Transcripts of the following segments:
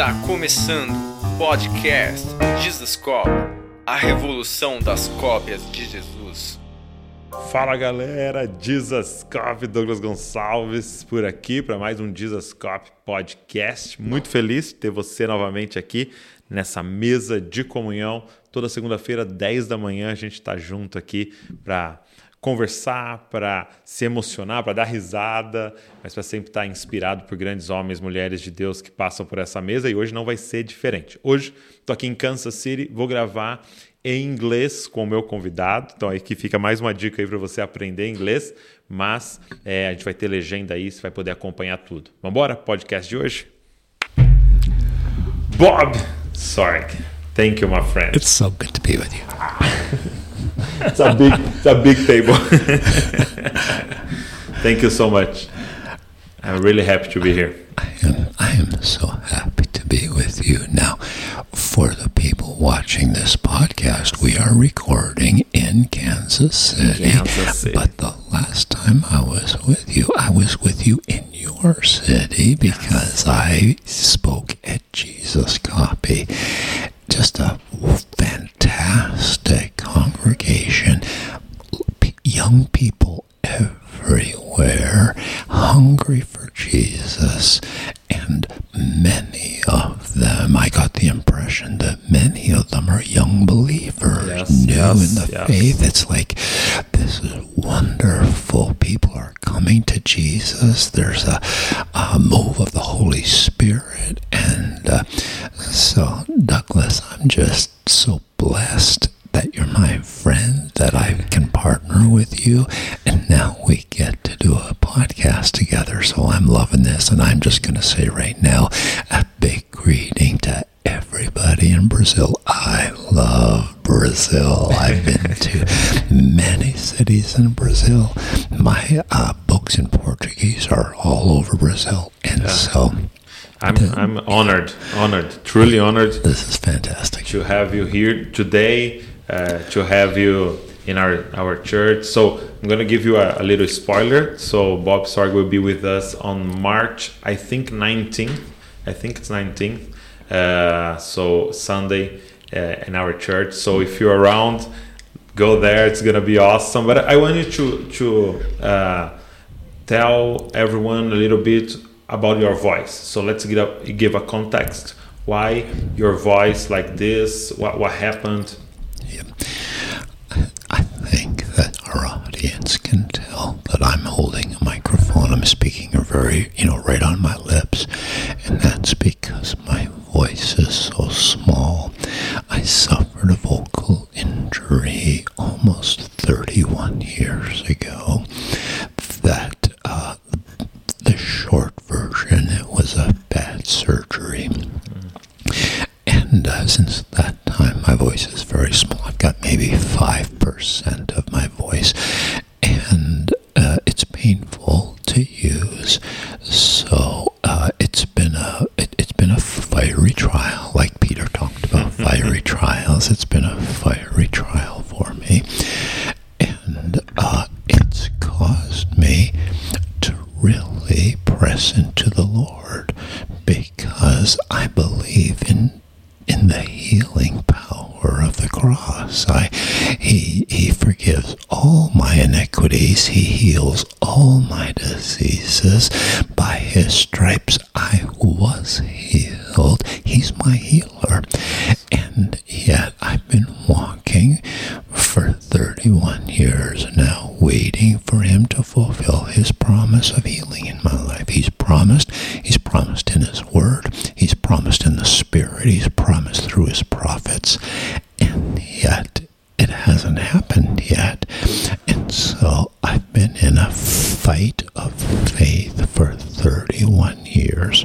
Está começando o podcast Jesus Cop, a revolução das cópias de Jesus. Fala galera, Jesus Cop, Douglas Gonçalves por aqui para mais um Jesus Cop podcast. Muito feliz de ter você novamente aqui nessa mesa de comunhão. Toda segunda-feira, 10 da manhã, a gente está junto aqui para conversar, para se emocionar, para dar risada, mas para sempre estar inspirado por grandes homens, mulheres de Deus que passam por essa mesa e hoje não vai ser diferente. Hoje estou aqui em Kansas City, vou gravar em inglês com o meu convidado, então aqui fica mais uma dica aí para você aprender inglês, mas é, a gente vai ter legenda aí, você vai poder acompanhar tudo. Vamos embora? Podcast de hoje. Bob Sorg, thank you, my friend. It's so good to be with you. it's a big, it's a big table. Thank you so much. I'm really happy to be here. I am, I am so happy to be with you. Now, for the people watching this podcast, we are recording in Kansas City. Kansas City. But the last time I was with you, I was with you in your city because I spoke at Jesus Copy. Just a fantastic congregation. Young people everywhere, hungry for Jesus, and many of them, I got the impression that many of them are young believers, Yes, new yes, in the yes. faith. It's like, this is wonderful. People are coming to Jesus. There's a, a move of the Holy Spirit. And uh, so, Douglas, I'm just so blessed that you're my friend, that I can partner with you. And now we get to do a podcast together. So I'm loving this. And I'm just going to say right now a big greeting to everybody in Brazil. I love Brazil. I've been to many cities in Brazil. My uh, books in Portuguese are all over Brazil. And so I'm, I'm honored, honored, truly honored this is fantastic. to have you here today, to have you in our, our church. So I'm to give you a, a little spoiler. So Bob Sorge will be with us on March, I think 19th. I think it's 19th. Uh, so Sunday uh, in our church. So if you're around, go there. It's to be awesome. But I want you to, to uh, tell everyone a little bit about your voice. So let's give a, give a context. Why your voice like this? What what happened? Yeah. I think that our audience can tell that I'm holding a microphone. I'm speaking very, you know, right on my lips. And that's because my voice is so small. I suffered a vocal injury almost 31 years ago. That, uh, the short version, it was a bad surgery. And uh, since that time, my voice is very small. I've got maybe 5% of my voice, and uh, it's painful to use. So uh, it's been a it, it's been a fiery trial, like Peter talked about fiery trials. It's been a fiery trial for me, and uh, it's caused me to really press into the Lord because I believe in in the healing power of the cross. I he he forgives all my iniquities. He heals all my diseases. By his stripes I was healed. He's my healer. And yet I've been walking for 31 years now, waiting for him to fulfill his promise of healing in my life. He's promised, he's promised in his word, he's promised in the spirit, he's promised through his prophets, and yet it hasn't happened yet. And so I've been in a fight of faith for 31 years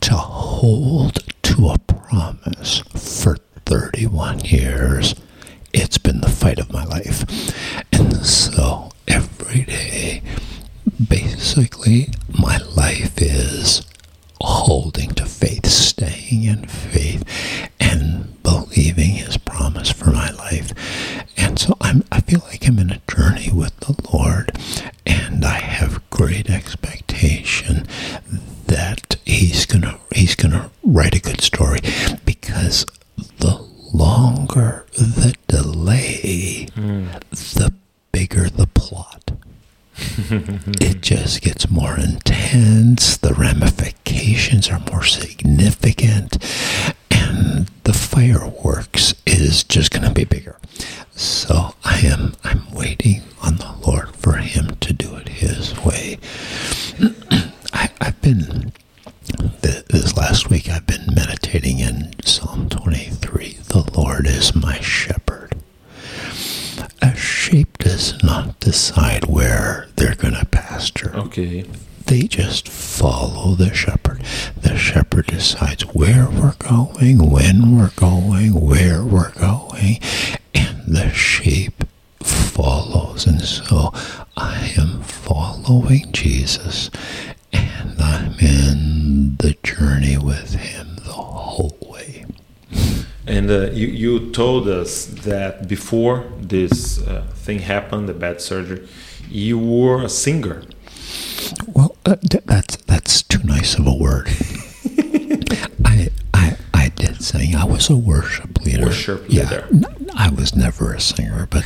to hold to a promise for 31 years. It's been the fight of my life. And so every day, basically, my life is holding to faith, staying in faith, and believing His promise for my life. And so I'm, I feel like I'm in a journey with the Lord, and I have great expectation that He's gonna He's gonna write a good story because the longer the delay, hmm. the bigger the plot. it just gets more intense, the ramifications are more significant, the fireworks is just going to be bigger. So I am I'm waiting on the Lord for him to do it his way. I, I've been this last week I've been meditating in Psalm 23. The Lord is my shepherd. A sheep does not decide where they're going to pasture. Okay. They just follow the shepherd. The shepherd decides where we're going, when we're going, where we're going, and the sheep follows. And so I am following Jesus, and I'm in the journey with him the whole way. And uh, you, you told us that before this uh, thing happened, the bad surgery, you were a singer. Uh, that's that's too nice of a word. I I I did sing. I was a worship leader. Worship leader. Yeah, I was never a singer, but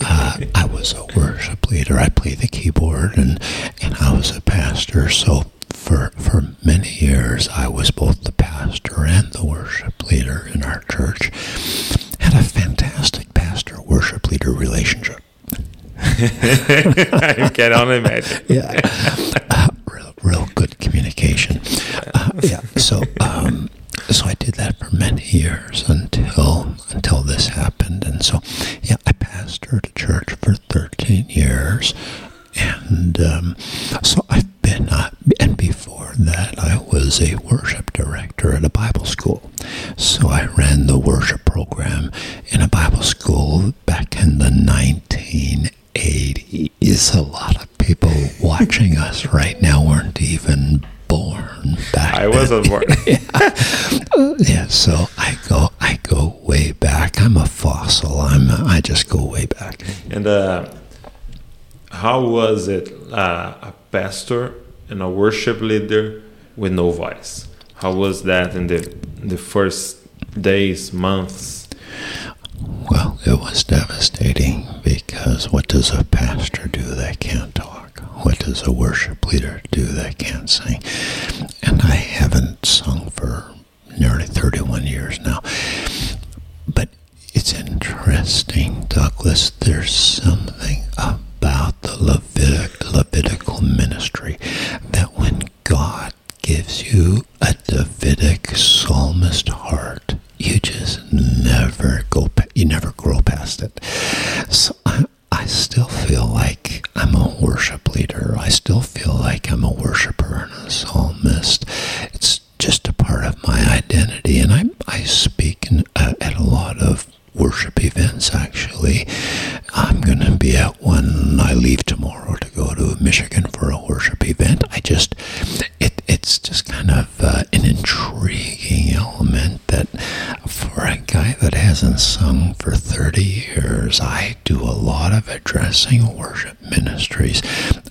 uh, I was a worship leader. I played the keyboard, and and I was a pastor. So for for many years, I was both the pastor and the worship leader in our church. Had a fantastic pastor worship leader relationship. I can only imagine. yeah, uh, real, good communication. Uh, yeah, so um, so I did that for many years until until this happened, and so yeah, I pastored a church for thirteen years, and um, so I've been uh, and before that I was a worship director at a Bible school, so I ran the worship program in a Bible school back in the nineteen. 80s. A lot of people watching us right now weren't even born back I wasn't born. then. Yeah, so I go I go way back. I'm a fossil. I'm I just go way back. And uh, how was it, uh, a pastor and a worship leader with no voice? How was that in the in the first days, months? Well, it was devastating because what does a pastor do that can't talk? What does a worship leader do that can't sing? And I haven't sung for nearly 31 years now. But it's interesting, Douglas. There's something about the Levitic, Levitical ministry that when God gives you a Davidic psalmist heart, you just never go, pa- you never grow past it. So I, I still feel like I'm a worship leader. I still feel like I'm a worshiper and a psalmist. It's just a part of my identity, and I I speak in, uh, at a lot of worship events. Actually, I'm going to be at one. I leave tomorrow to go to Michigan for a worship event. I just it it's just kind of uh, an intriguing element that for a guy that hasn't sung for 30 years, I do a lot of addressing worship ministries.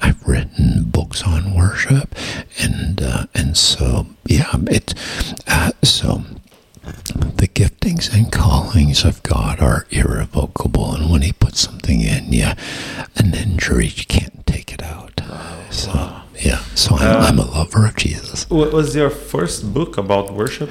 I've written books on worship, and uh, and so yeah, it uh, so the giftings and callings of God are irrevocable, and when He puts something in you, an injury you can't take it out. So yeah, so I'm, I'm a lover of Jesus. What was your first book about worship?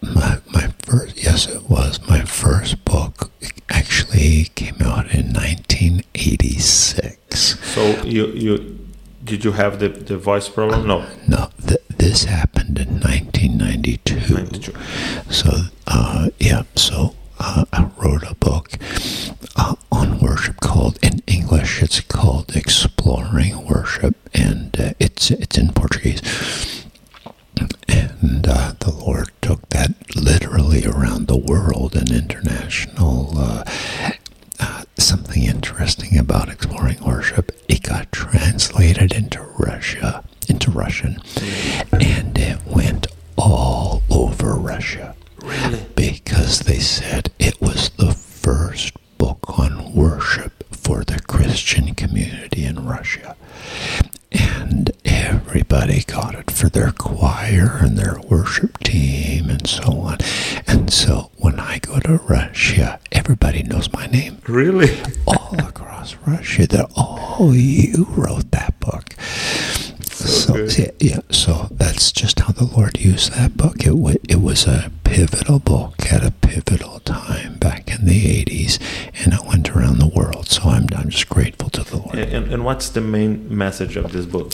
My my first yes, it was my first book. It Actually, came out in 1986. So you you did you have the, the voice problem? No. No, th- this happened in 1992. 92. So, uh, yeah, so uh, I wrote a book uh, on worship called, in English, it's called Exploring Worship, and uh, it's it's in Portuguese. And uh, the Lord took that literally around the world and international. Uh, uh, something interesting about exploring worship. It got translated into Russia, into Russian, and it went all over Russia. Really? Because they said it was the first book on worship for the Christian community in Russia. And everybody got it for their choir and their worship team and so on. And so when I go to Russia, everybody knows my name. Really? All across Russia, they're, oh, you wrote that book. So, good. yeah, yeah, so that's just how the Lord used that book. It, wa it was a pivotal book at a pivotal time back in the 80s, and it went around the world. So I'm, I'm just grateful to the Lord. And, and what's the main message of this book?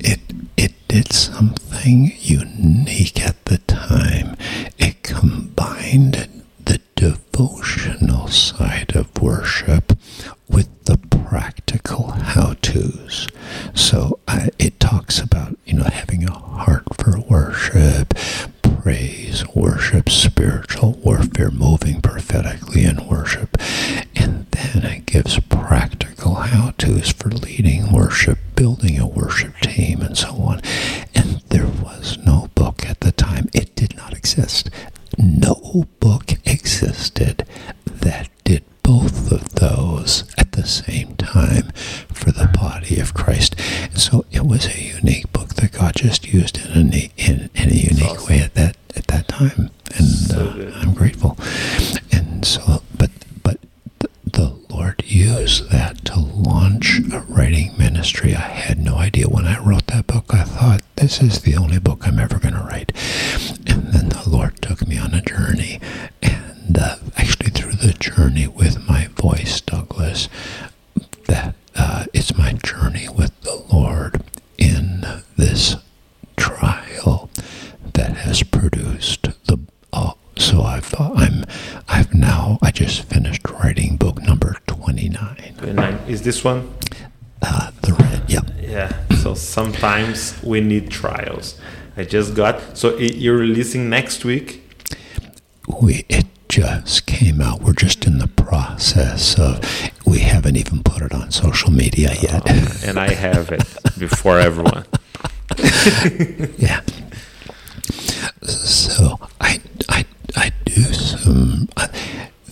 it it did something unique at the time. It combined the devotional side of worship with the practical how-tos. So I, it talks about you know having a heart for worship, praise, worship, spiritual warfare, moving prophetically in worship, and then it gives practical how-tos for leading worship, building a worship team, and so on. And there was no book at the time; it did not exist. No book existed that did both of those at the same time body of Christ. And so it was a unique book that God just used in a, in, in a unique awesome. way at that at that time. And So uh. I'm grateful. And so, but but the, the Lord used that to launch a writing ministry. I had no idea when I wrote that book. I thought this is the only book I'm ever going to write. And then the Lord took me on a journey, and uh, actually through the journey with my voice, Douglas, that uh, it's my journey with the Lord in this trial that has produced the. Oh, so I've uh, I'm I've now I just finished writing book number twenty nine. Is this one? Uh, the red, yeah. Yeah. So sometimes we need trials. I just got. So it, you're releasing next week. We it just came out. We're just in the process of. We haven't even put it on social media yet. and I have it before everyone. yeah. So I I I do some. I,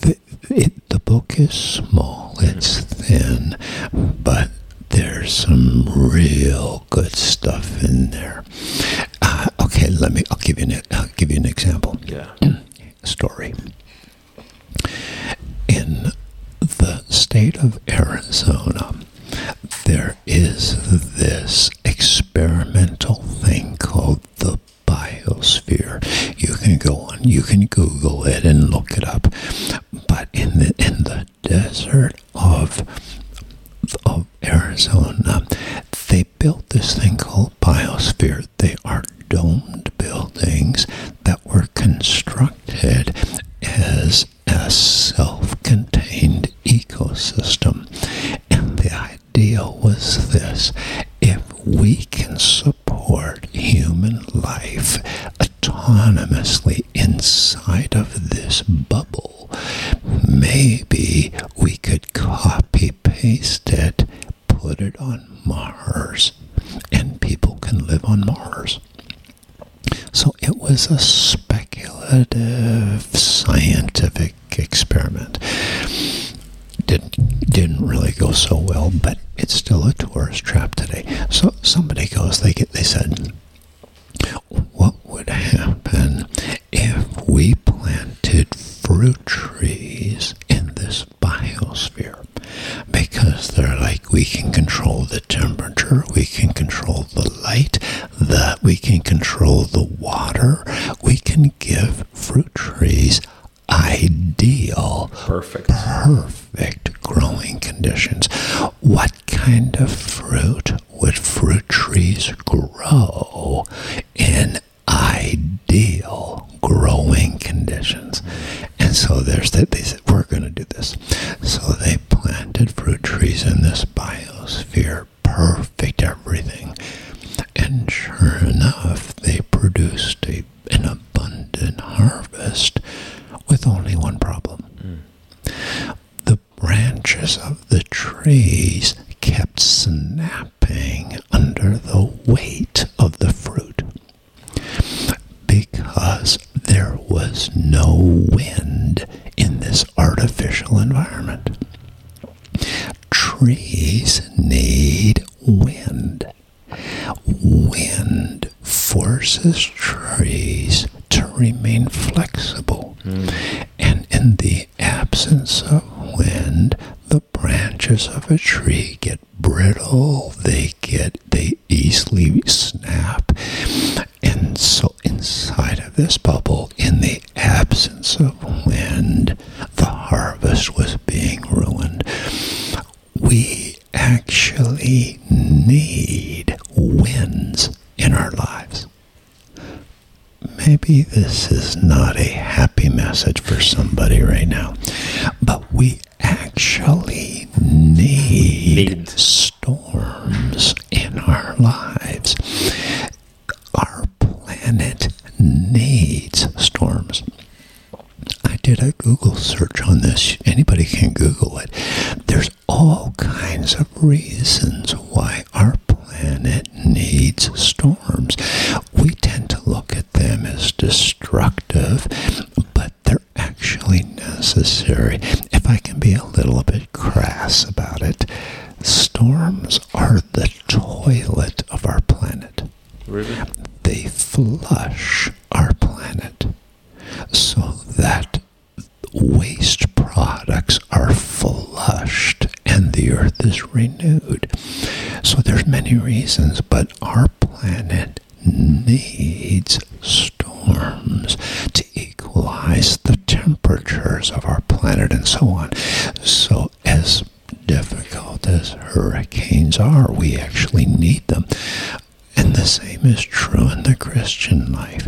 the it, the book is small. It's thin, but there's some real good stuff in there. Uh, okay, let me. I'll give you an. I'll give you an example. Yeah. story. In the state of Arizona, there is this experimental thing called the biosphere. You can go on, you can Google it and look it up. But in the in the desert of of Arizona, they built this thing called biosphere. They are domed buildings that were constructed as a self-contained ecosystem. And the idea was this. If we can support human life autonomously inside of this bubble, maybe we could copy paste it, put it on Mars, and people can live on Mars. So it was a speculative scientific experiment. Didn't, didn't really go so well, but it's still a tourist trap today. So somebody goes, they get, they said, what would happen if we planted fruit trees lives. Our planet needs storms. I did a Google search on this. Anybody can Google it. There's all kinds of reasons why our planet needs storms. We tend to look at them as destructive, but they're actually necessary. If I can be a little bit crass about it, storms are the toilet of our planet Really? they flush our planet so that waste products are flushed and the earth is renewed. So there's many reasons, but our planet needs storms to equalize the temperatures of our planet and so on. So as difficult as hurricanes are, we actually need them. And the same is true in the Christian life.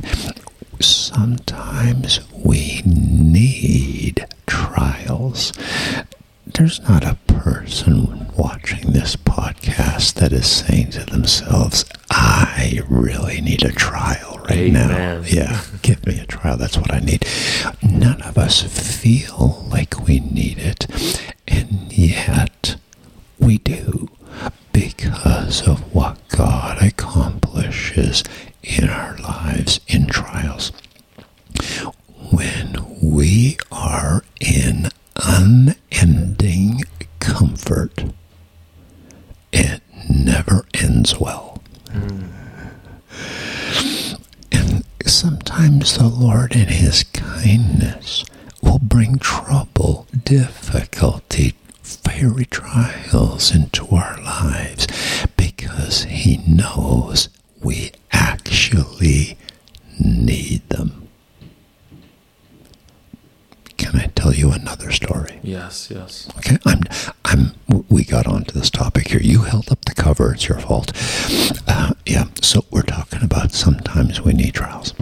Sometimes we need trials. There's not a person watching this podcast that is saying to themselves, I really need a trial right Amen. now. Yeah, give me a trial. That's what I need. None of us feel like we need it. And yet, we do because of what God accomplishes in our lives in trials. When we are in unending comfort, it never ends well. And sometimes the Lord, in His kindness, will bring trouble, difficulty, fiery trials into our lives because He knows we actually need them. Can I tell you another story? Yes, yes. Okay, I'm, I'm. We got onto this topic here. You held up the cover. It's your fault. Uh, yeah. So we're talking about sometimes we need trials.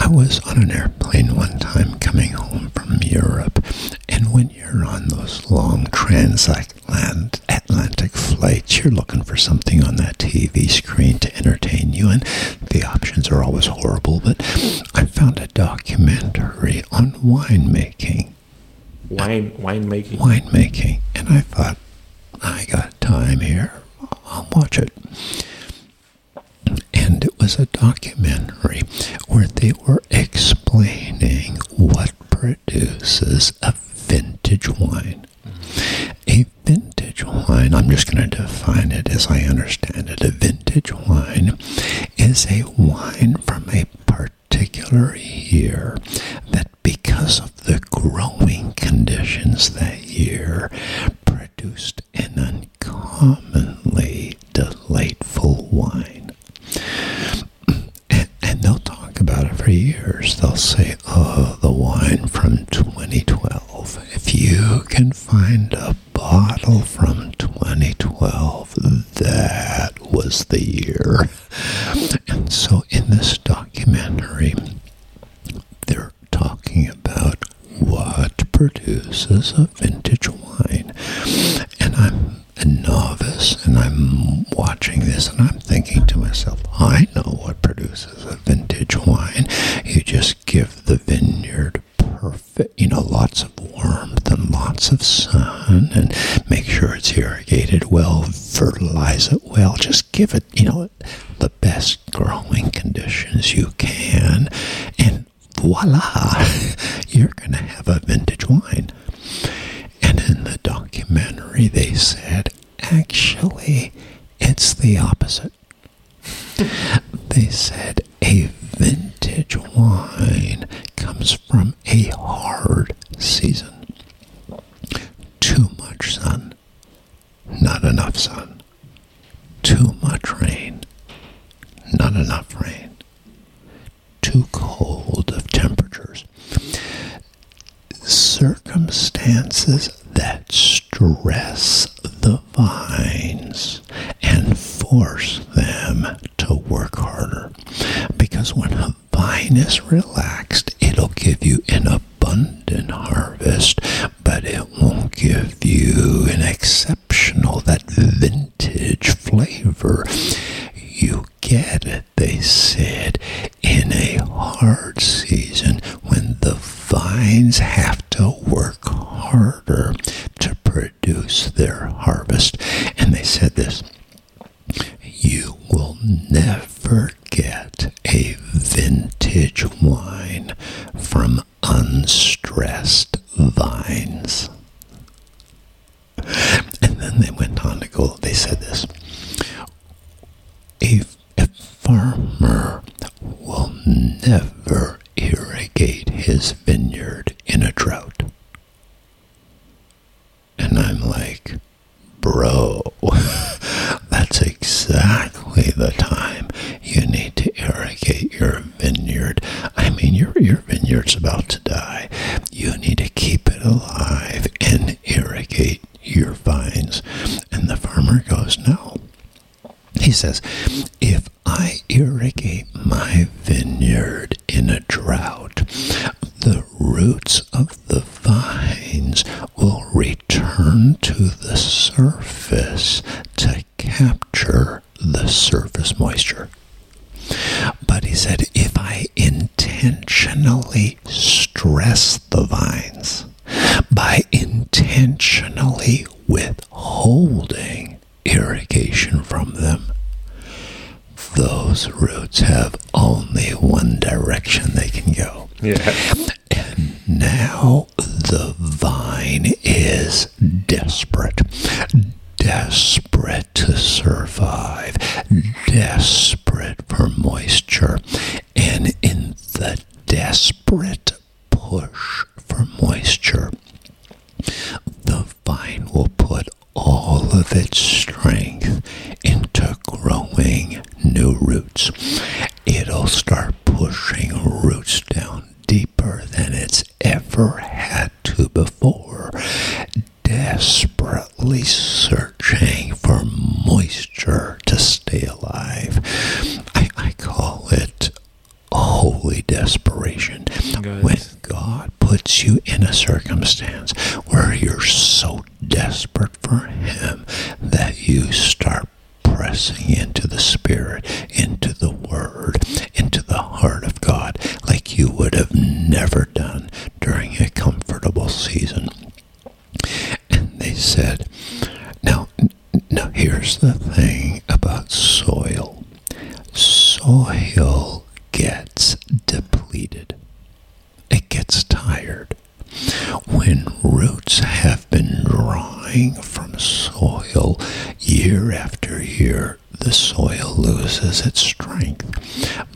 I was on an airplane one time coming home from Europe, and when you're on those long transatlantic flights, you're looking for something on that TV screen to entertain you, and the options are always horrible. But I found a documentary on winemaking Wine winemaking. winemaking. And I thought, I got time here. I'll watch it. And it was a documentary where they were explaining what produces a vintage wine. A vintage wine, I'm just going to define it as I understand it. A vintage wine is a wine from a particular year that, because of the growing conditions that year, produced an uncommonly delightful wine. And, they'll talk about it for years. They'll say, oh, the wine from 2012. If you can find a bottle from 2012, that was the year. And so in this documentary, they're talking about what produces a vintage wine. And I'm a novice and I'm watching this and I'm thinking to myself, I know what produces a vintage wine. You just give the vineyard perfect, you know, lots of warmth and lots of sun and make sure it's irrigated well, fertilize it well, just give it, you know, the best growing conditions you can. And voila, you're going to have a vintage wine. And in the documentary, they said, actually, it's the opposite. They said a vintage wine comes from a hard season. Too much sun, not enough sun. Too much rain, not enough rain. Too cold of temperatures. Circumstances that stress the vines and force them to work harder. Because when a vine is relaxed, it'll give you an abundant harvest, but it won't give you an exceptional, that vintage flavor. You get it, they said, in a hard season when the vines have to work harder to produce their harvest. And they said this you will never get a vintage wine from unstressed vines. And then they went on to go, they said this a, a farmer will never irrigate his vineyard in a drought. And I'm like, bro, that's exactly the time you need to irrigate your vineyard. I mean, your, your vineyard's about to die. You need to keep it alive and irrigate your vines. And the farmer goes, no. He says, if I irrigate my vineyard in a drought, the roots of the vines will return to the surface to capture the surface moisture. But he said, if I intentionally stress the vines by intentionally withholding irrigation from them, those roots have only one direction they can go. Yeah. And now the vine is desperate. Desperate to survive. Desperate for moisture. And in the desperate push for moisture, the vine will put all of its strength into growing new roots. It'll start pushing roots down deeper than it's ever had to before, desperately searching for moisture to stay alive. I, I call it holy desperation. Guys. When God puts you in a circumstance where you're so desperate for Him that you start pressing into the Spirit, into the Word, into the heart of God, like you would have never done during a comfortable season. And they said, now, now here's the thing about soil. Soil gets depleted. It gets tired. When roots have been drawing from soil year after year, the soil loses its strength.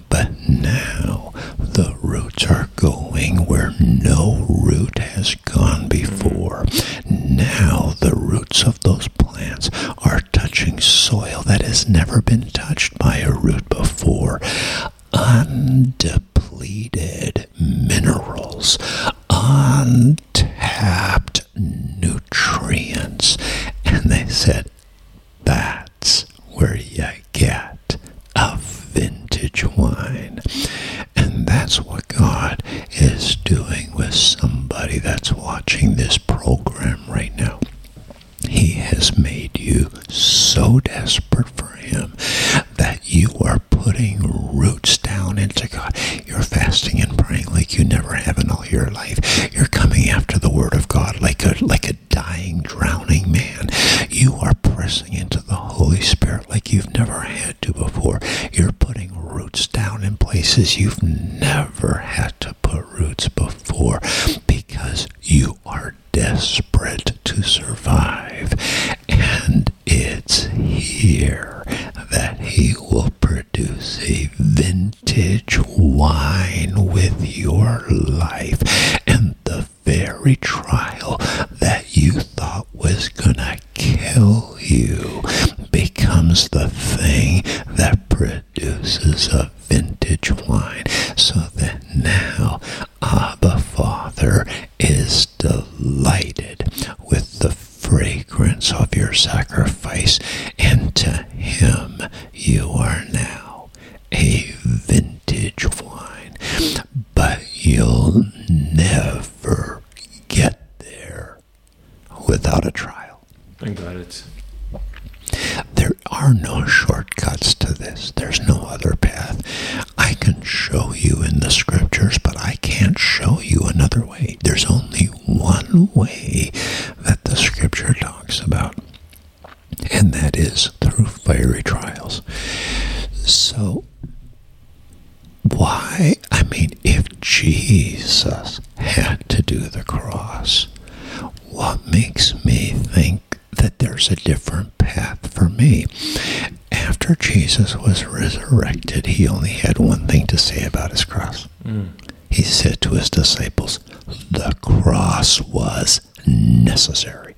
Necessary.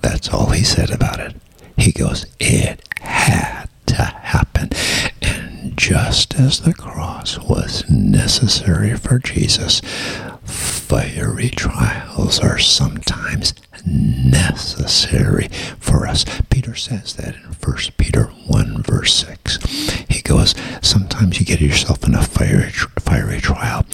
That's all he said about it. He goes, It had to happen. And just as the cross was necessary for Jesus, fiery trials are sometimes necessary for us. Peter says that in 1 Peter 1, verse 6. He goes, Sometimes you get yourself in a fiery, fiery trial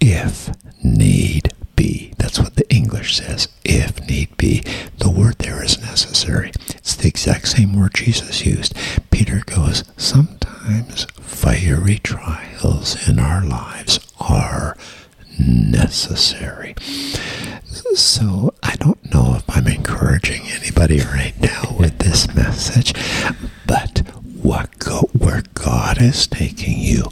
if need be. That's what the English says, if need be. The word there is necessary. It's the exact same word Jesus used. Peter goes, Sometimes fiery trials in our lives are necessary. So I don't know if I'm encouraging anybody right now with this message, but what go, where God is taking you,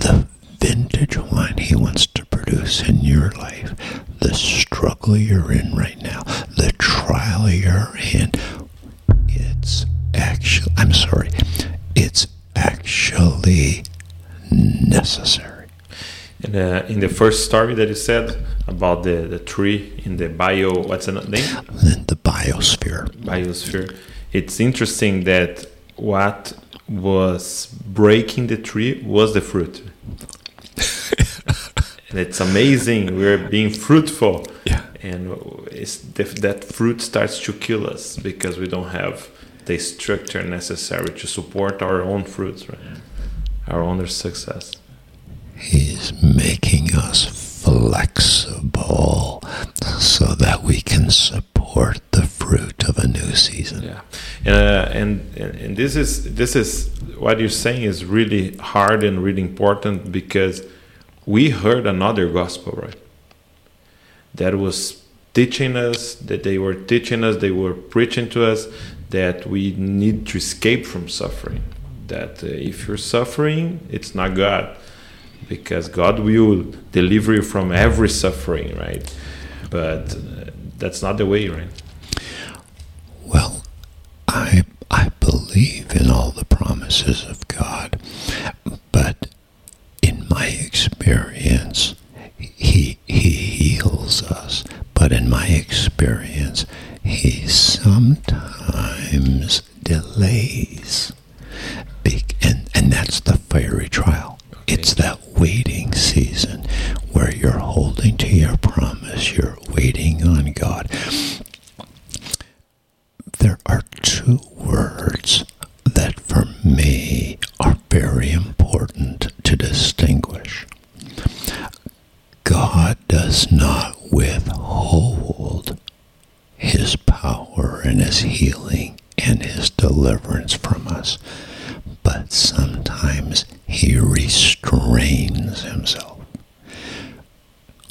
the vintage wine He wants to produce in your life, the struggle you're in right now, the trial you're in, it's actually, I'm sorry, it's actually necessary. And uh, in the first story that you said about the, the tree in the bio, what's the name? The, the biosphere. Biosphere. It's interesting that what was breaking the tree was the fruit. And it's amazing. We're being fruitful. Yeah. And that fruit starts to kill us because we don't have the structure necessary to support our own fruits, right? Our own success. He's making us flexible so that we can support the fruit of a new season. Yeah, uh, and and this is this is what you're saying is really hard and really important because we heard another gospel, right? That was teaching us that they were teaching us, they were preaching to us that we need to escape from suffering. That uh, if you're suffering, it's not God because God will deliver you from every suffering, right? But uh, that's not the way, right? Well, I I believe in all the promises of God, but my experience, he he heals us, but in my experience, he sometimes delays. And and that's the fiery trial. It's that waiting season where you're holding to your promise, you're waiting on God. There are two words that for me are very important to distinguish. God does not withhold his power and his healing and his deliverance from us, but sometimes he restrains himself,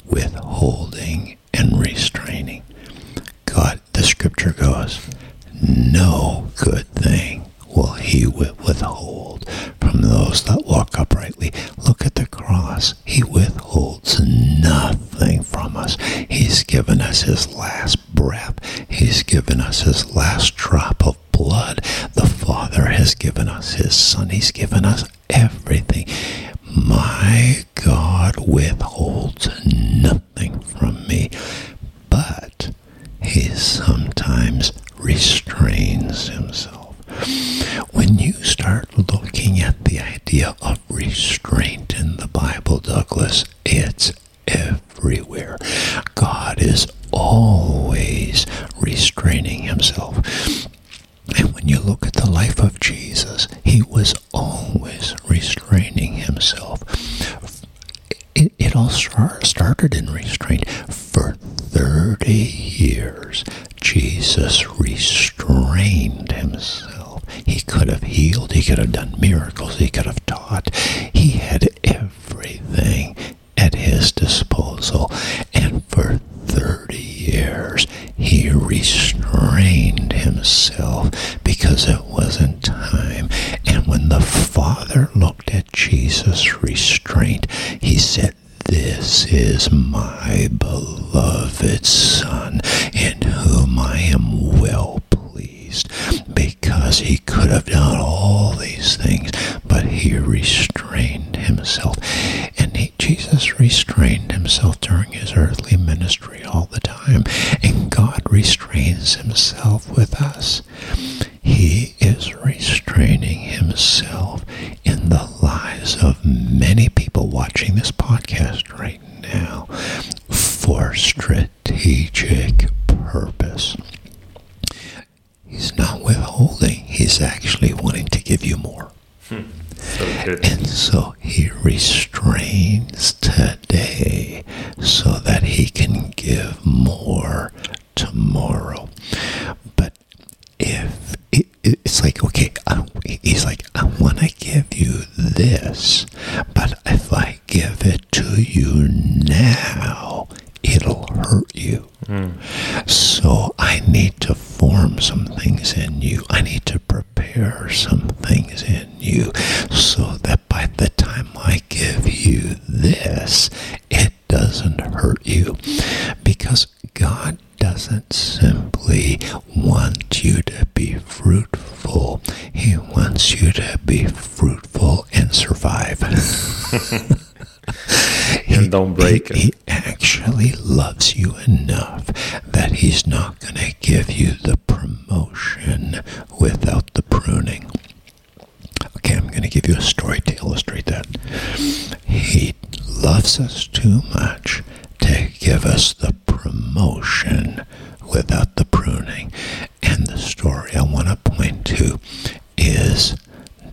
withholding and restraining. God, the scripture goes, no good thing will he withhold from those that walk uprightly. Look at the cross. He withholds nothing from us. He's given us his last breath. He's given us his last drop of blood. The Father has given us his Son. He's given us everything. My God withholds nothing from me, but he sometimes restrains himself. When you start looking at the idea of restraint in the Bible, Douglas, it's everywhere. God is always restraining himself. And when you look at the life of Jesus, he was always restraining himself. It, it all started in restraint. For 30 years, Jesus restrained himself. He could have healed, he could have done miracles, he could have taught. He had everything at his disposal. And for 30 years, he restrained himself because it wasn't time. And when the Father looked at Jesus' restraint, he said, This is my beloved Son, in whom I am well Because he could have done all these things, but he restrained himself. And he, Jesus restrained himself during his earthly ministry all the time. And God restrains himself with us. He is restraining himself in the lives of many people watching this podcast right now for strategic purpose. He's not withholding, he's actually wanting to give you more. Hmm. So. And so he restrains today so that he can give more tomorrow. But if it, it's like, okay, I, he's like, I want to give you this, but if I give it to you now, it'll hurt you. Hmm. So I need to form some things in you. I need to prepare some things in you so that by the time I give you this, it doesn't hurt you. Because God doesn't simply want you to be fruitful, He wants you to be fruitful and survive. And don't break he, it. he actually loves you enough that he's not going to give you the promotion without the pruning. Okay, I'm going to give you a story to illustrate that. He loves us too much to give us the promotion without the pruning. And the story I want to point to is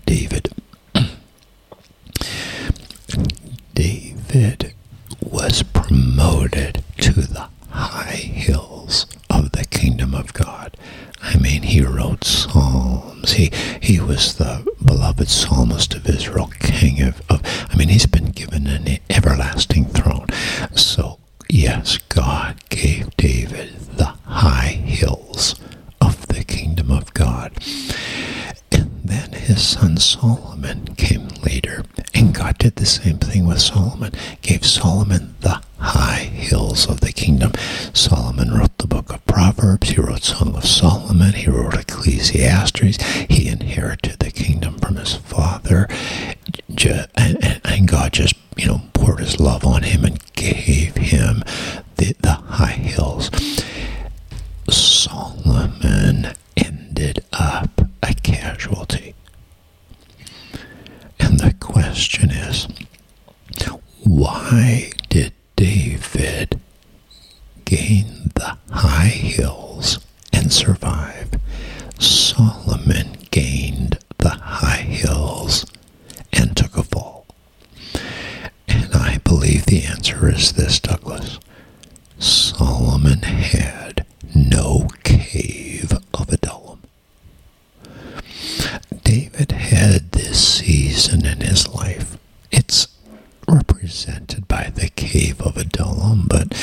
David. David was promoted to the high hills of the kingdom of God. I mean, he wrote psalms. He he was the beloved psalmist of Israel, king of, of I mean, he's been given an everlasting throne. So yes, God gave David the high hills of the kingdom of God. And then his son Solomon came later, and God did the same thing with Solomon, gave Solomon the high hills of the kingdom. Solomon wrote the book of Proverbs, he wrote Song of Solomon, he wrote Ecclesiastes, he inherited the kingdom from his father, and, God just, you know, poured his love on him and gave him the, the high hills. Solomon ended up a casualty. And the question is why did David gain the high hills and survive? Solomon gained the high hills and took a fall. And I believe the answer is this, Douglas. Solomon had no cave of Adullam. David had this season in his life. It's represented by the cave of Adullam, but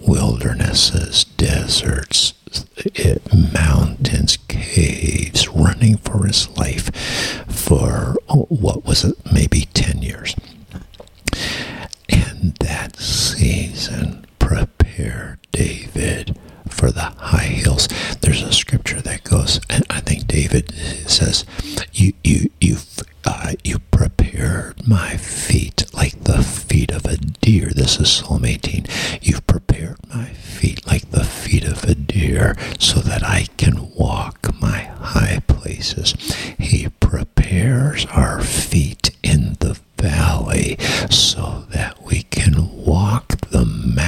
wildernesses, deserts, it, mountains, caves, running for his life for oh, what was it, maybe 10 years. And that season prepared David for the high hills. There's a scripture that goes, and I think David says, "You you you uh, you prepared my feet like the feet of a deer." This is Psalm 18. You've prepared my feet like the feet of a deer, so that I can walk my high places. He prepares our feet in the valley, so that we can walk the mountain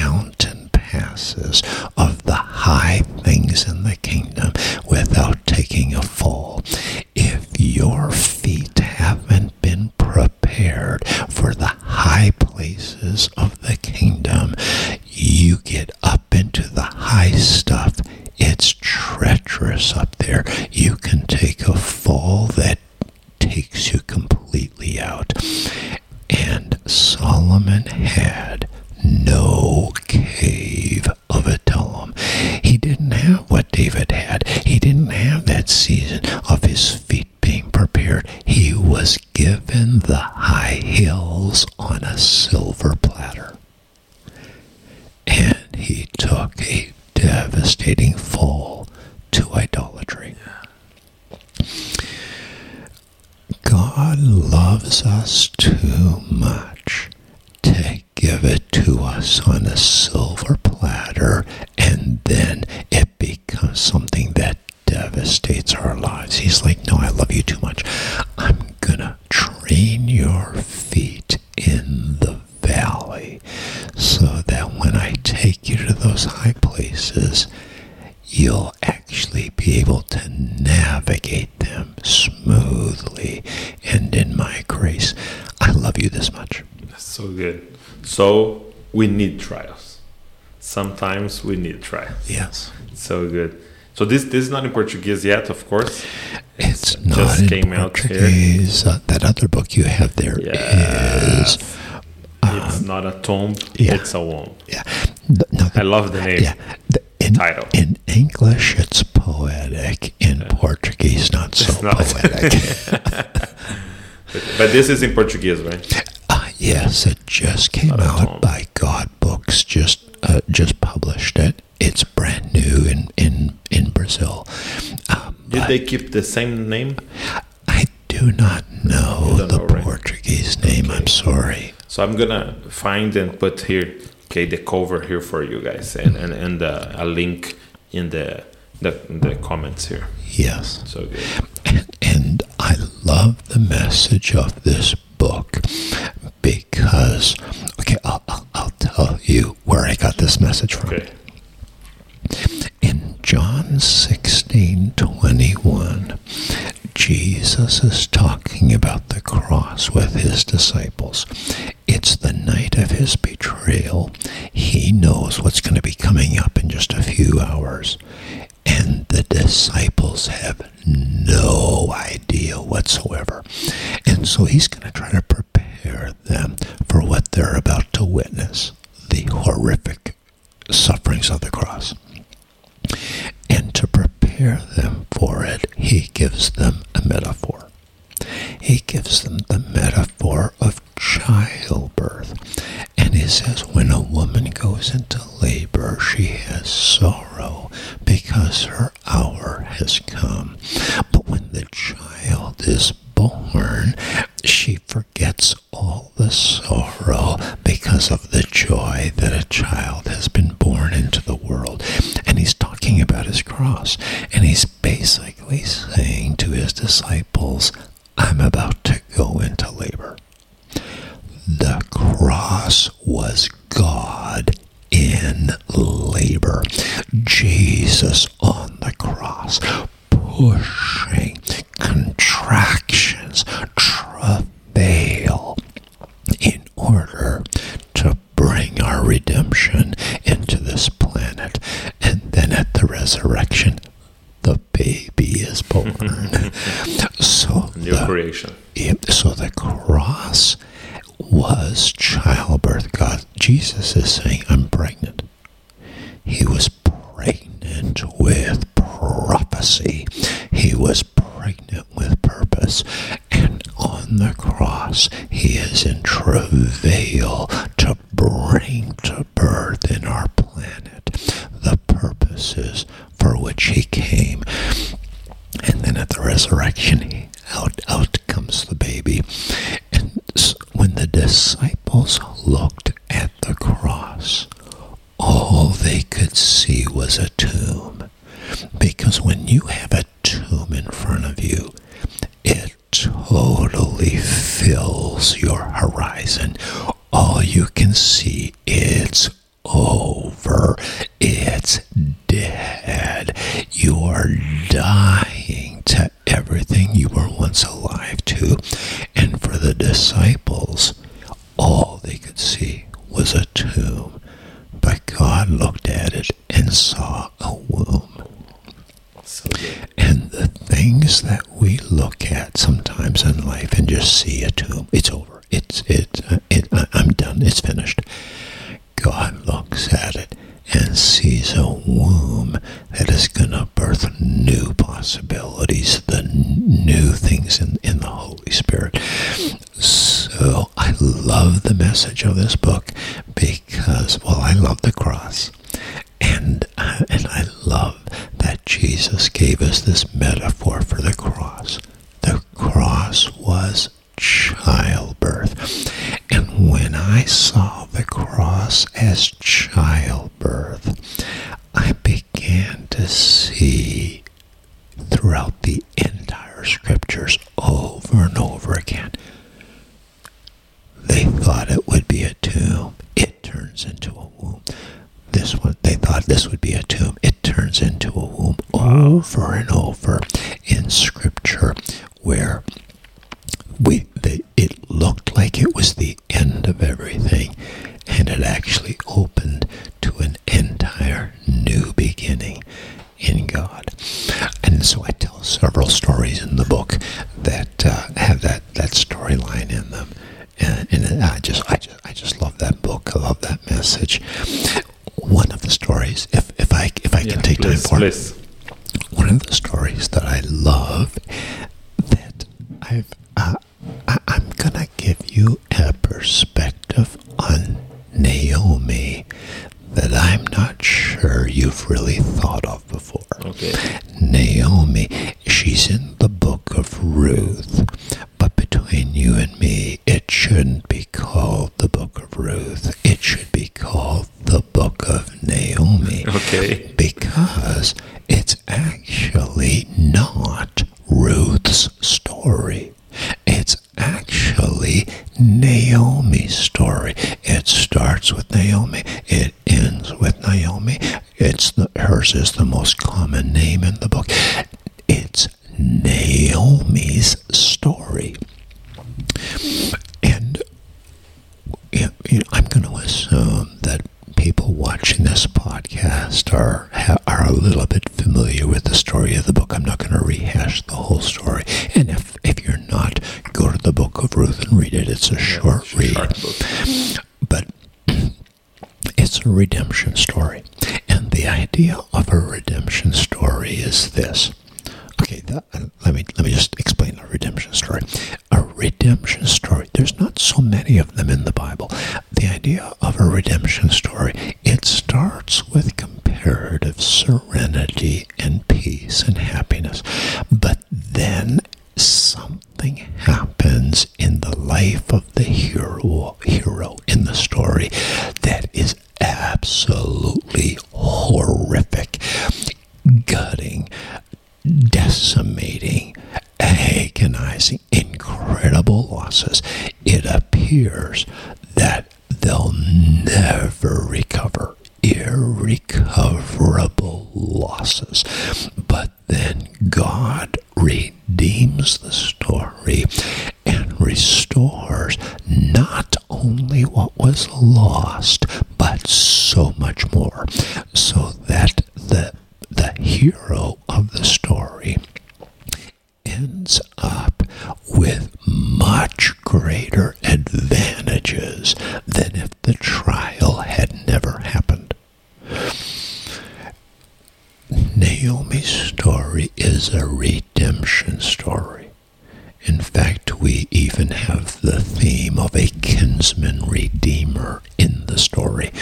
So we need trials. Sometimes we need trials. Yes. So good. So this this is not in Portuguese yet, of course. It's Just not in came out. Portuguese. Uh, that other book you have there is. Yes. it's not a tomb. yeah. It's a womb. Yeah. The- no, I love the name. yeah. The, in, Title. In English, it's poetic. In Portuguese, not so It's not. poetic. But this is in Portuguese, right? Uh, yes, it just came out by God Books. Just uh, just published it. It's brand new in in in Brazil. Um, Did they keep the same name? I do not know the know, right? Portuguese name. I'm sorry. So I'm gonna find and put here, okay, the cover here for you guys, and and, and uh, a link in the, the the comments here. Yes. So good. And, and I love the message of this book because, okay, I'll, I'll, I'll tell you where I got this message from. Okay. In John 16 21, Jesus is talking about the cross with his disciples. It's the night of his betrayal. He knows what's going to be coming up in just a few hours. And the disciples have no idea whatsoever. And so he's going to try to prepare them for what they're about to witness the horrific sufferings of the cross. And to prepare them for it, he gives them a metaphor. He gives them the metaphor of childbirth. And he says, when a woman goes into labor, she has sorrow because her hour has come. But when the child is born, she forgets all the sorrow because of the joy that a child has been born into the world. And he's talking about his cross. And he's basically saying to his disciples, I'm about to go into labor. The cross was God in labor. Jesus on the cross, pushing contractions, travail, was childbirth. And when I saw the cross as childbirth, the whole story. And if, if you're not, go to the book of Ruth and read it. It's a yeah, short it's a read. Short but it's a redemption story. And the idea of a redemption story is this. Okay, uh, let me let me just explain a redemption story. A redemption story. There's not so many of them in the Bible the idea of a redemption story. It starts with comparative serenity and peace and happiness, but then something happens in the life of the hero, hero in the story that is absolutely horrific, gutting, decimating, agonizing, incredible losses. It appears that they'll never recover. Irrecoverable losses. But then God redeems the story and restores not only what was lost, but so much more. So that the, the hero of the story ends up with much greater advantages than if the trial had never happened. Naomi's story is a redemption story. In fact, we even have the theme of a kinsman redeemer in the story.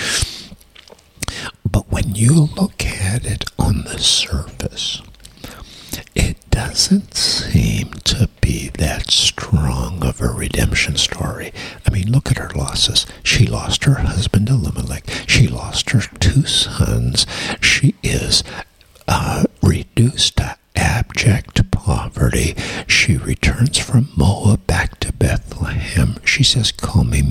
But when you look at it on the surface, it doesn't seem to be that strong of a redemption story. I mean, look at her losses. She lost her husband Elimelech. She lost her two sons. She is uh, reduced to abject poverty. She returns from Moab back to Bethlehem. She says, Call me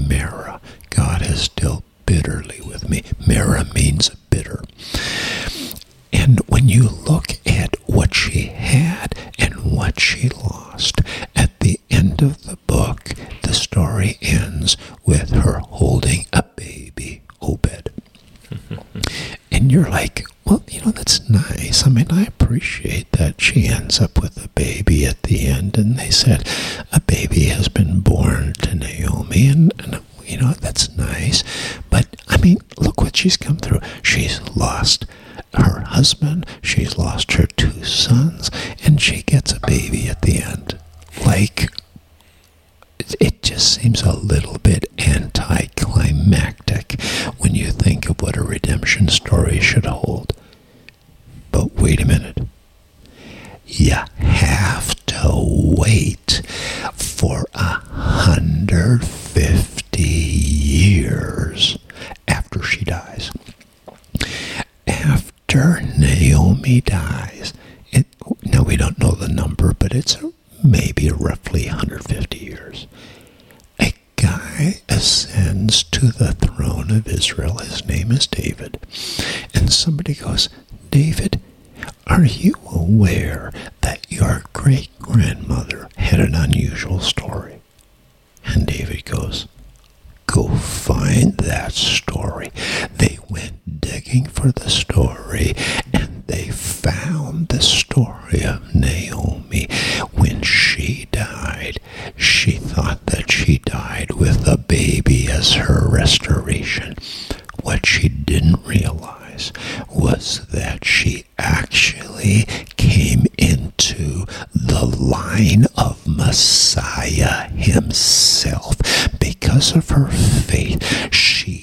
was that she actually came into the line of Messiah himself. Because of her faith, she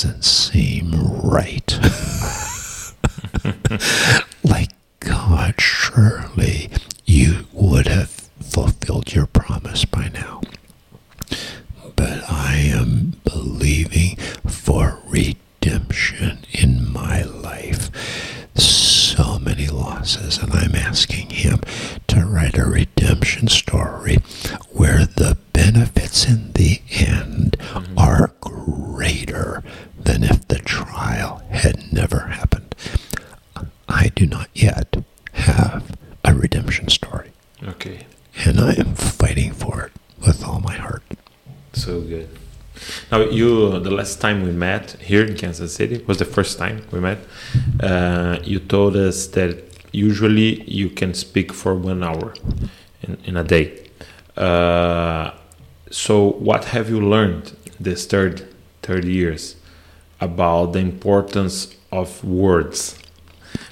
doesn't seem right. time we met here in Kansas City was the first time we met. Uh, you told us that usually you can speak for one hour in, in a day. Uh, so, what have you learned this third third years about the importance of words?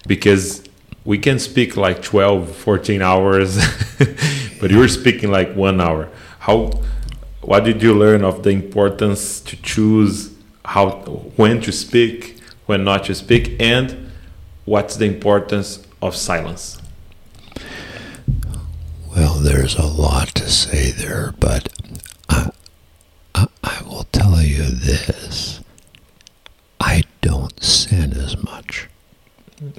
Because we can speak like 12, 14 hours, but you're speaking like one hour. How? what did you learn of the importance to choose how when to speak, when not to speak, and what's the importance of silence? Well, there's a lot to say there, but I, I, I will tell you this. I don't sin as much.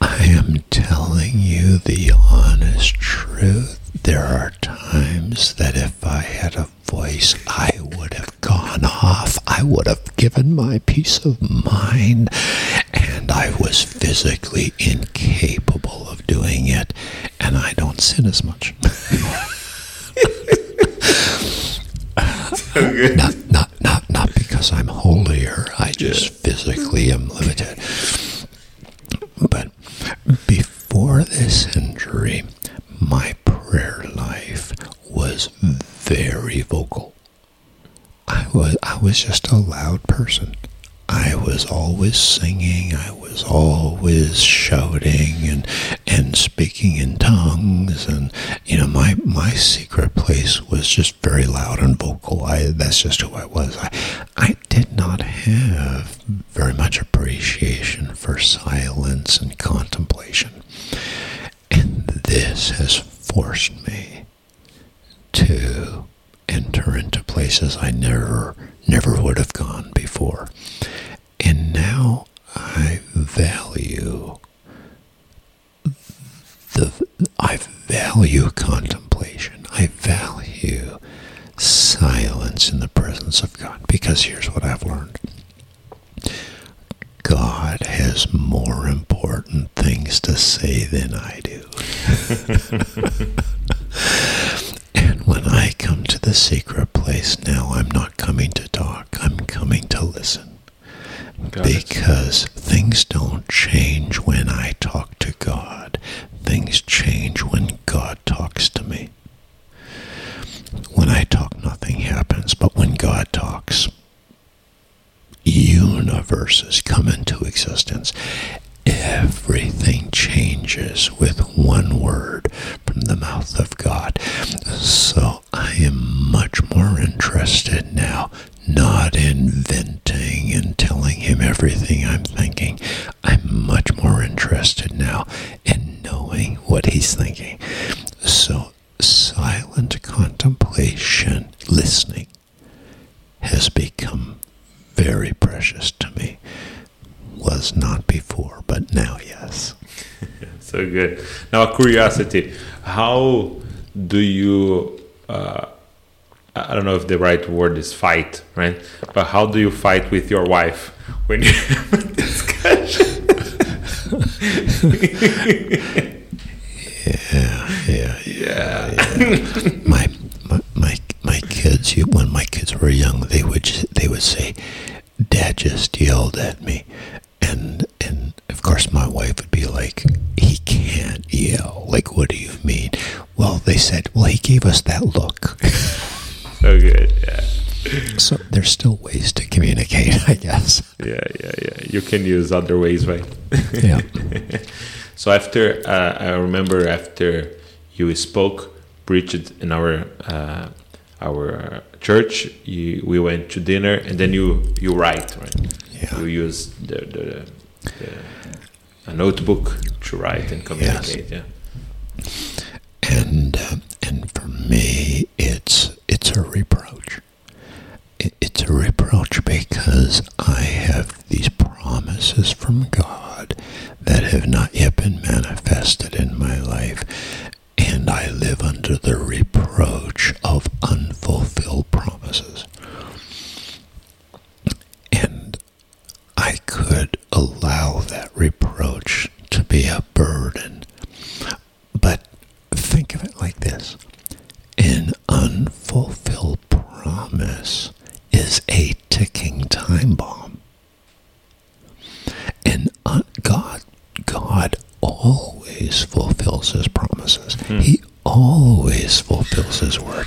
I am telling you the honest truth. There are times that if I had a voice, I would have gone off. I would have given my peace of mind, and I was physically incapable of doing it, and I don't sin as much. not, not, not, not because I'm holier. I just physically am limited. But before this injury, my prayer life was very vocal. I was just a loud person. I was always singing, I was always shouting and and speaking in tongues and you know my my secret place was just very loud and vocal. I that's just who I was. I I did not have very much appreciation for silence and contemplation. And this has forced me to enter into places I never never would have gone before. And now I value the I value contemplation. I value silence in the presence of God because here's what I've learned. God has more important things to say than I do. and when I come to the secret place now, I'm not coming to talk, I'm coming to listen. Got it. because things don't change when I talk to God. Things change when God talks to me. When I talk, nothing happens, but when God talks, universes come into existence. Everything changes with one word from the mouth of God. So I am much more interested now, not in venting and telling him everything I'm thinking. I'm much more interested now in knowing what he's thinking. So silent contemplation, listening, has become very precious to me. Was not before, but now, yes. Good. Now, curiosity. How do you? Uh, I don't know if the right word is fight, right? But how do you fight with your wife when you have a discussion? Yeah, yeah, yeah. my, my my my kids when my kids were young they would they would say dad just yelled at me said well he gave us that look So good. Yeah. so there's still ways to communicate i guess Yeah, yeah, yeah. You can use other ways, right? yeah So after uh, I remember after you spoke, preached in our uh, our church, you, we went to dinner, and then you you write, right? Yeah. You use the, the, the a notebook to write and communicate. Yeah. And uh, and for me it's it's a reproach. It, it's a reproach because i have these promises from god that have not yet been manifested in my life. And i live under the reproach of unfulfilled promises. And i could allow that reproach to be a burden think of it like this an unfulfilled promise is a ticking time bomb. And un- God, God always fulfills his promises. Hmm. He always fulfills his word.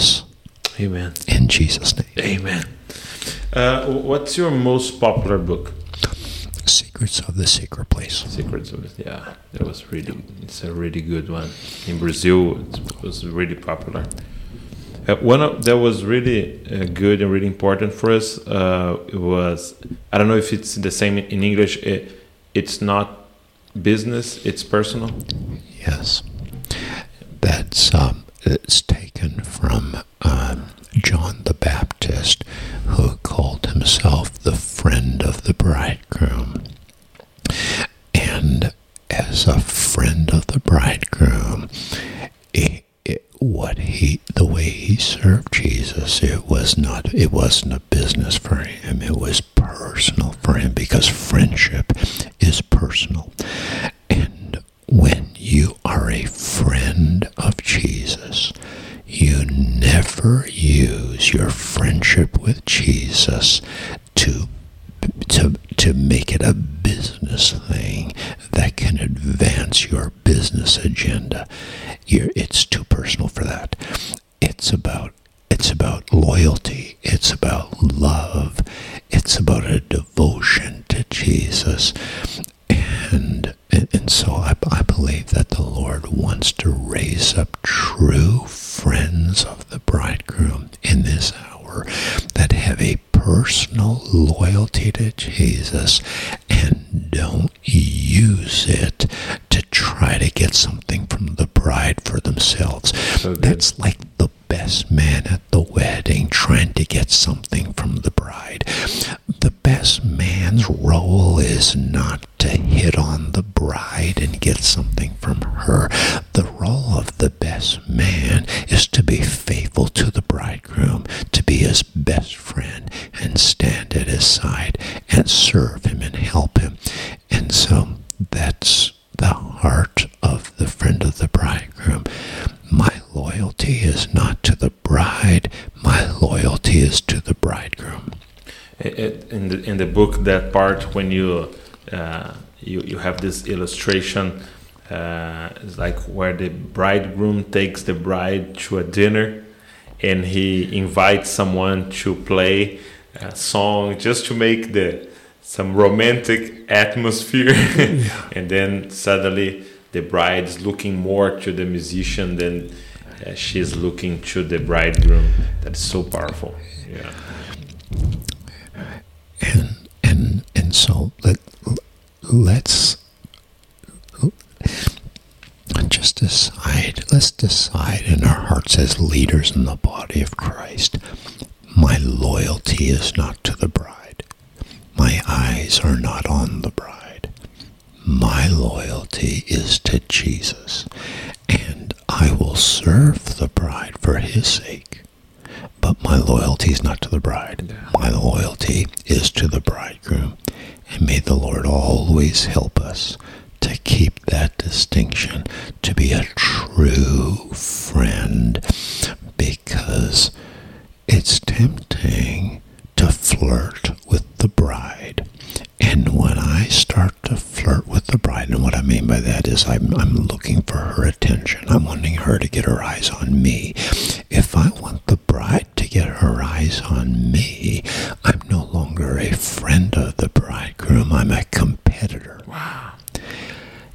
Promise. Amen. In Jesus' name. Amen. Uh, what's your most popular book? Secrets of the Secret Place. Secrets of it. Yeah, that was really. It's a really good one. In Brazil, it was really popular. Uh, one of, that was really uh, good and really important for us uh, was I don't know if it's the same in English. It, it's not business; it's personal. Yes, that's um, it's from um, John the Baptist, who called himself the friend of the bridegroom. And as a friend of the bridegroom, it, it, what he, the way he served Jesus, it was not, it wasn't a business for him. It was personal for him because friendship is personal. And when you are a friend of Jesus, you never use your friendship with Jesus to to to make it a business thing that can advance your business agenda. You're, it's too personal for that. It's about it's about loyalty. It's about love. It's about a devotion to Jesus. And, and so I, I believe that the Lord wants to raise up true friends of the bridegroom in this hour that have a personal loyalty to Jesus and don't use it to try to get something from the bride for themselves. So. That's like the best man at the wedding trying to get something from the bride. The best man's role is not to hit on the bride and get something from her. The role of the best man is to be faithful to the bridegroom, to be his best friend and stand at his side and serve him and help him. And so that's the heart of the friend of the bridegroom. My loyalty is not to the bride, my loyalty is to the bridegroom. In the in the book, that part when you uh, you you have this illustration, uh, it's like where the bridegroom takes the bride to a dinner, and he invites someone to play a song just to make the some romantic atmosphere, and then suddenly the bride is looking more to the musician than uh, she's looking to the bridegroom. That's so powerful. Yeah. and and and so let let's just decide let's decide in our hearts as leaders in the body of Christ my loyalty is not to the bride my eyes are not on the bride. My loyalty is to Jesus, and I will serve the bride for his sake. But my loyalty is not to the bride. My loyalty is to the bridegroom. And may the Lord always help us to keep that distinction, to be a true friend, because it's tempting to flirt with the bride. And when I start to flirt with the bride, and what I mean by that is I'm, I'm looking for her attention. I'm wanting her to get her eyes on me. If I want the bride to get her eyes on me, I'm no longer a friend of the bridegroom. I'm a competitor. Wow.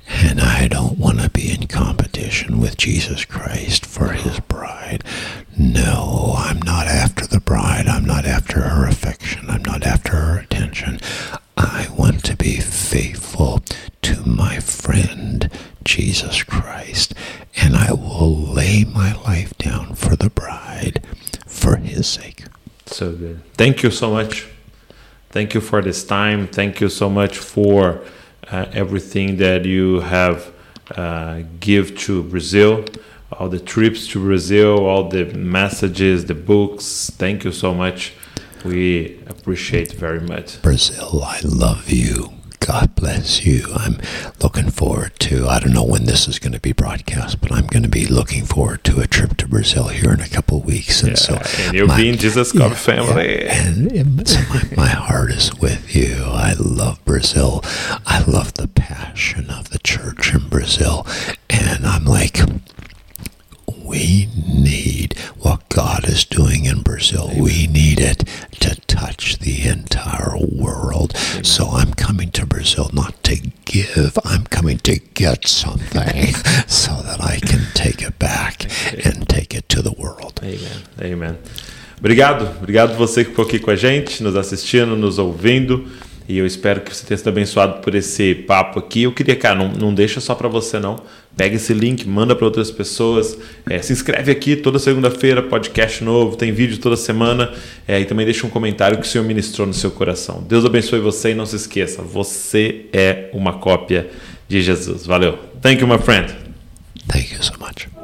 And I don't want to be in competition with Jesus Christ for his bride. No, I'm not after the bride. I'm not after her affection. I'm not after her attention. I want to be faithful to my friend, Jesus Christ. And I will lay my life down for the bride for his sake. So good. Thank you so much. Thank you for this time. Thank you so much for uh, everything that you have uh, give to Brazil, all the trips to Brazil, all the messages, the books. Thank you so much. We appreciate very much. Brazil, I love you. God bless you. I'm looking forward to, I don't know when this is going to be broadcast, but I'm going to be looking forward to a trip to Brazil here in a couple of weeks. And Yeah, so, and you'll my- be in Jesus family. yeah, and um, so my, my heart is with you. I love Brazil. I love the passion of the church in Brazil. And I'm like, we need what God is doing in Brazil. We need it to touch the entire world. So I'm coming to Brazil not to give, I'm coming to get something so that I can take it back and take it to the world. Amen. Amen. Obrigado, obrigado você que ficou aqui com a gente, nos assistindo, nos ouvindo. E eu espero que você tenha sido abençoado por esse papo aqui. Eu queria, cara, não, não deixa só para você não. Pega esse link, manda para outras pessoas. É, se inscreve aqui toda segunda-feira, podcast novo, tem vídeo toda semana. É, e também deixa um comentário que o Senhor ministrou no seu coração. Deus abençoe você e não se esqueça, você é uma cópia de Jesus. Valeu. Thank you, my friend. Thank you so much.